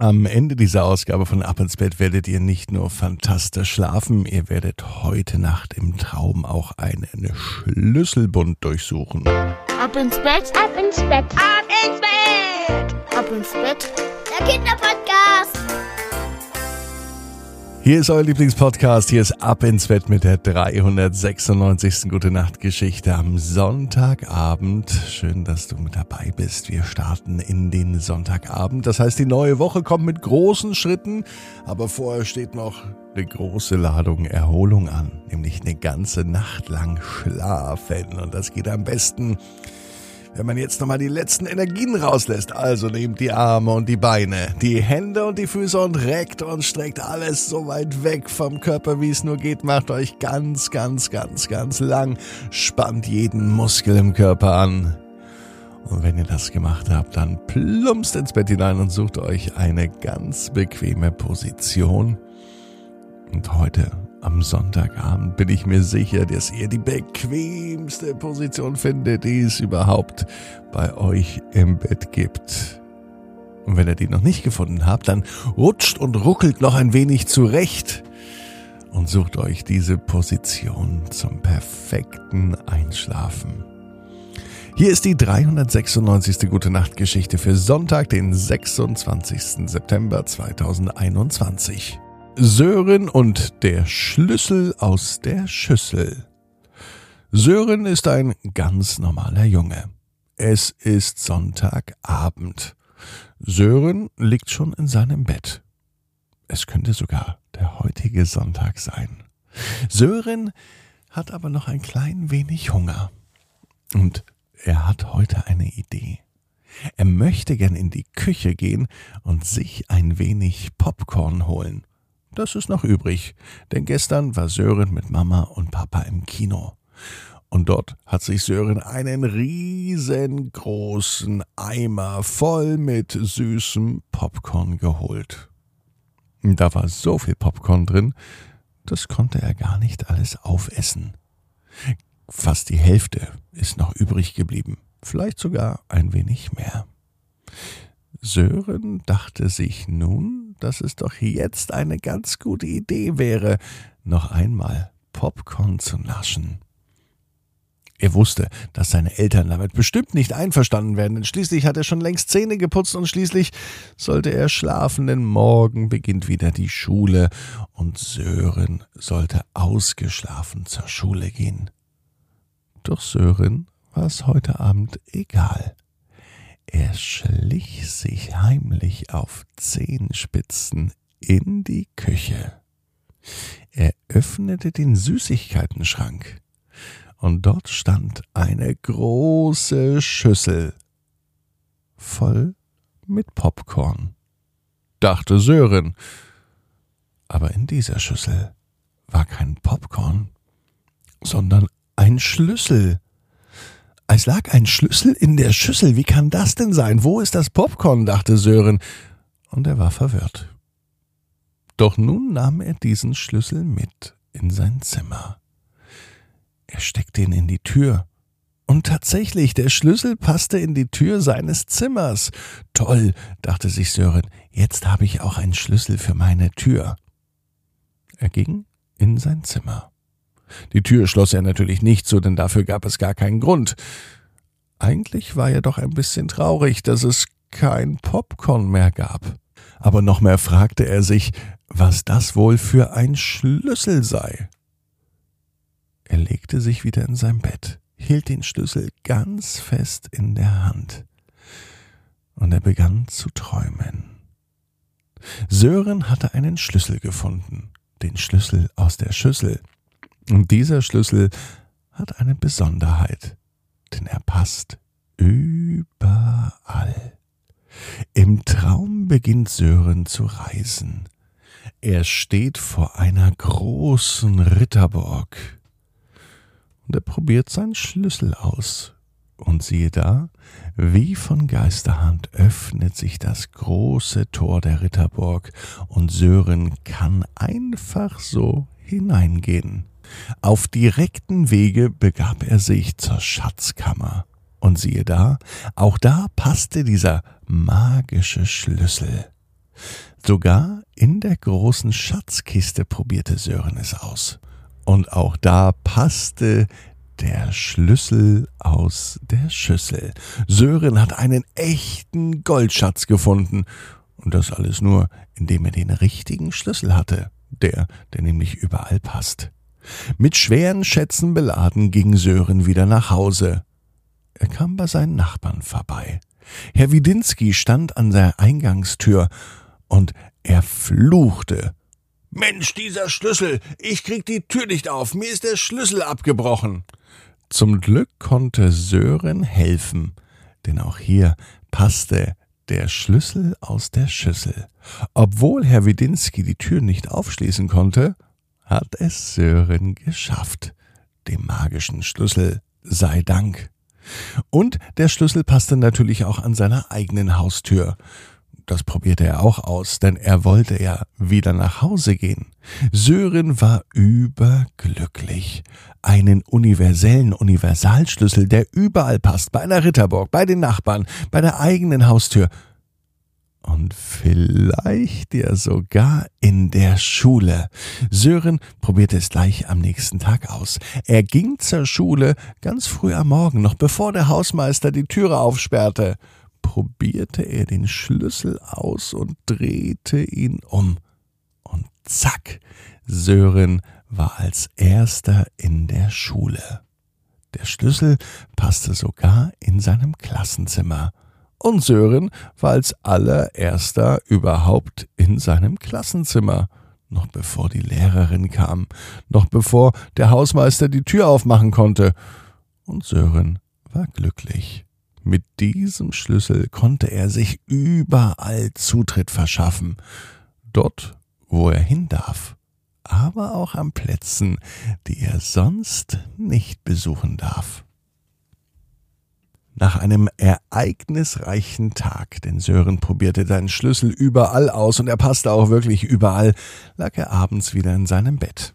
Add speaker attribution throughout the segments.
Speaker 1: Am Ende dieser Ausgabe von Ab ins Bett werdet ihr nicht nur fantastisch schlafen, ihr werdet heute Nacht im Traum auch einen Schlüsselbund durchsuchen.
Speaker 2: Ab ins Bett, ab ins Bett, ab ins Bett, ab ins Bett, der Kinderpodcast.
Speaker 1: Hier ist euer Lieblingspodcast. Hier ist Ab ins Bett mit der 396. Gute Nacht Geschichte am Sonntagabend. Schön, dass du mit dabei bist. Wir starten in den Sonntagabend. Das heißt, die neue Woche kommt mit großen Schritten. Aber vorher steht noch eine große Ladung Erholung an. Nämlich eine ganze Nacht lang schlafen. Und das geht am besten wenn man jetzt nochmal die letzten Energien rauslässt, also nehmt die Arme und die Beine, die Hände und die Füße und reckt und streckt alles so weit weg vom Körper, wie es nur geht. Macht euch ganz, ganz, ganz, ganz lang. Spannt jeden Muskel im Körper an. Und wenn ihr das gemacht habt, dann plumpst ins Bett hinein und sucht euch eine ganz bequeme Position. Und heute am Sonntagabend bin ich mir sicher, dass ihr die bequemste Position findet, die es überhaupt bei euch im Bett gibt. Und wenn ihr die noch nicht gefunden habt, dann rutscht und ruckelt noch ein wenig zurecht und sucht euch diese Position zum perfekten Einschlafen. Hier ist die 396. Gute Nacht Geschichte für Sonntag, den 26. September 2021. Sören und der Schlüssel aus der Schüssel. Sören ist ein ganz normaler Junge. Es ist Sonntagabend. Sören liegt schon in seinem Bett. Es könnte sogar der heutige Sonntag sein. Sören hat aber noch ein klein wenig Hunger. Und er hat heute eine Idee. Er möchte gern in die Küche gehen und sich ein wenig Popcorn holen. Das ist noch übrig, denn gestern war Sören mit Mama und Papa im Kino. Und dort hat sich Sören einen riesengroßen Eimer voll mit süßem Popcorn geholt. Da war so viel Popcorn drin, das konnte er gar nicht alles aufessen. Fast die Hälfte ist noch übrig geblieben, vielleicht sogar ein wenig mehr. Sören dachte sich nun, dass es doch jetzt eine ganz gute Idee wäre, noch einmal Popcorn zu naschen. Er wusste, dass seine Eltern damit bestimmt nicht einverstanden werden, denn schließlich hat er schon längst Zähne geputzt und schließlich sollte er schlafen, denn morgen beginnt wieder die Schule und Sören sollte ausgeschlafen zur Schule gehen. Doch Sören war es heute Abend egal. Er schlich sich heimlich auf Zehenspitzen in die Küche. Er öffnete den Süßigkeitenschrank, und dort stand eine große Schüssel voll mit Popcorn. Dachte Sören. Aber in dieser Schüssel war kein Popcorn, sondern ein Schlüssel. Es lag ein Schlüssel in der Schüssel. Wie kann das denn sein? Wo ist das Popcorn? dachte Sören. Und er war verwirrt. Doch nun nahm er diesen Schlüssel mit in sein Zimmer. Er steckte ihn in die Tür. Und tatsächlich, der Schlüssel passte in die Tür seines Zimmers. Toll, dachte sich Sören, jetzt habe ich auch einen Schlüssel für meine Tür. Er ging in sein Zimmer. Die Tür schloss er natürlich nicht zu, denn dafür gab es gar keinen Grund. Eigentlich war er doch ein bisschen traurig, dass es kein Popcorn mehr gab. Aber noch mehr fragte er sich, was das wohl für ein Schlüssel sei. Er legte sich wieder in sein Bett, hielt den Schlüssel ganz fest in der Hand, und er begann zu träumen. Sören hatte einen Schlüssel gefunden, den Schlüssel aus der Schüssel, und dieser Schlüssel hat eine Besonderheit, denn er passt überall. Im Traum beginnt Sören zu reisen. Er steht vor einer großen Ritterburg. Und er probiert seinen Schlüssel aus. Und siehe da, wie von Geisterhand öffnet sich das große Tor der Ritterburg, und Sören kann einfach so hineingehen. Auf direkten Wege begab er sich zur Schatzkammer. Und siehe da, auch da passte dieser magische Schlüssel. Sogar in der großen Schatzkiste probierte Sören es aus. Und auch da passte der Schlüssel aus der Schüssel. Sören hat einen echten Goldschatz gefunden. Und das alles nur, indem er den richtigen Schlüssel hatte. Der, der nämlich überall passt. Mit schweren Schätzen beladen ging Sören wieder nach Hause. Er kam bei seinen Nachbarn vorbei. Herr Widinski stand an der Eingangstür und er fluchte. Mensch, dieser Schlüssel, ich krieg die Tür nicht auf, mir ist der Schlüssel abgebrochen. Zum Glück konnte Sören helfen, denn auch hier passte der Schlüssel aus der Schüssel. Obwohl Herr Widinski die Tür nicht aufschließen konnte, hat es Sören geschafft. Dem magischen Schlüssel sei Dank. Und der Schlüssel passte natürlich auch an seiner eigenen Haustür. Das probierte er auch aus, denn er wollte ja wieder nach Hause gehen. Sören war überglücklich. Einen universellen Universalschlüssel, der überall passt, bei einer Ritterburg, bei den Nachbarn, bei der eigenen Haustür und vielleicht ja sogar in der Schule. Sören probierte es gleich am nächsten Tag aus. Er ging zur Schule ganz früh am Morgen, noch bevor der Hausmeister die Türe aufsperrte. Probierte er den Schlüssel aus und drehte ihn um. Und zack, Sören war als erster in der Schule. Der Schlüssel passte sogar in seinem Klassenzimmer und Sören war als allererster überhaupt in seinem Klassenzimmer, noch bevor die Lehrerin kam, noch bevor der Hausmeister die Tür aufmachen konnte. Und Sören war glücklich. Mit diesem Schlüssel konnte er sich überall Zutritt verschaffen, dort, wo er hin darf, aber auch an Plätzen, die er sonst nicht besuchen darf. Nach einem ereignisreichen Tag, denn Sören probierte seinen Schlüssel überall aus und er passte auch wirklich überall, lag er abends wieder in seinem Bett.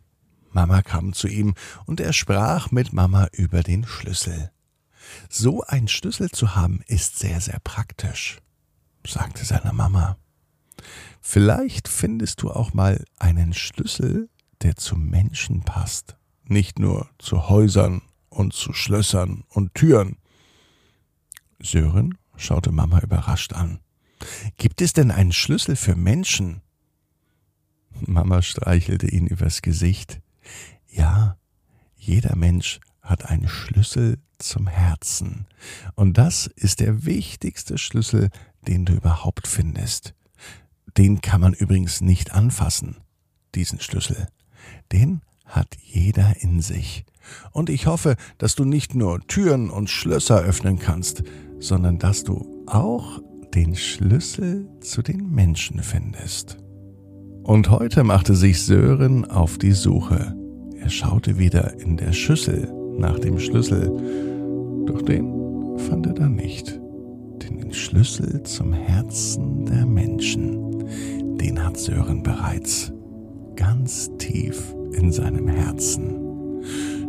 Speaker 1: Mama kam zu ihm und er sprach mit Mama über den Schlüssel. So ein Schlüssel zu haben ist sehr, sehr praktisch, sagte seine Mama. Vielleicht findest du auch mal einen Schlüssel, der zu Menschen passt, nicht nur zu Häusern und zu Schlössern und Türen. Sören schaute Mama überrascht an. Gibt es denn einen Schlüssel für Menschen? Mama streichelte ihn übers Gesicht. Ja, jeder Mensch hat einen Schlüssel zum Herzen. Und das ist der wichtigste Schlüssel, den du überhaupt findest. Den kann man übrigens nicht anfassen, diesen Schlüssel. Den hat jeder in sich. Und ich hoffe, dass du nicht nur Türen und Schlösser öffnen kannst, sondern dass du auch den Schlüssel zu den Menschen findest. Und heute machte sich Sören auf die Suche. Er schaute wieder in der Schüssel nach dem Schlüssel, doch den fand er dann nicht. Den Schlüssel zum Herzen der Menschen, den hat Sören bereits ganz tief in seinem Herzen.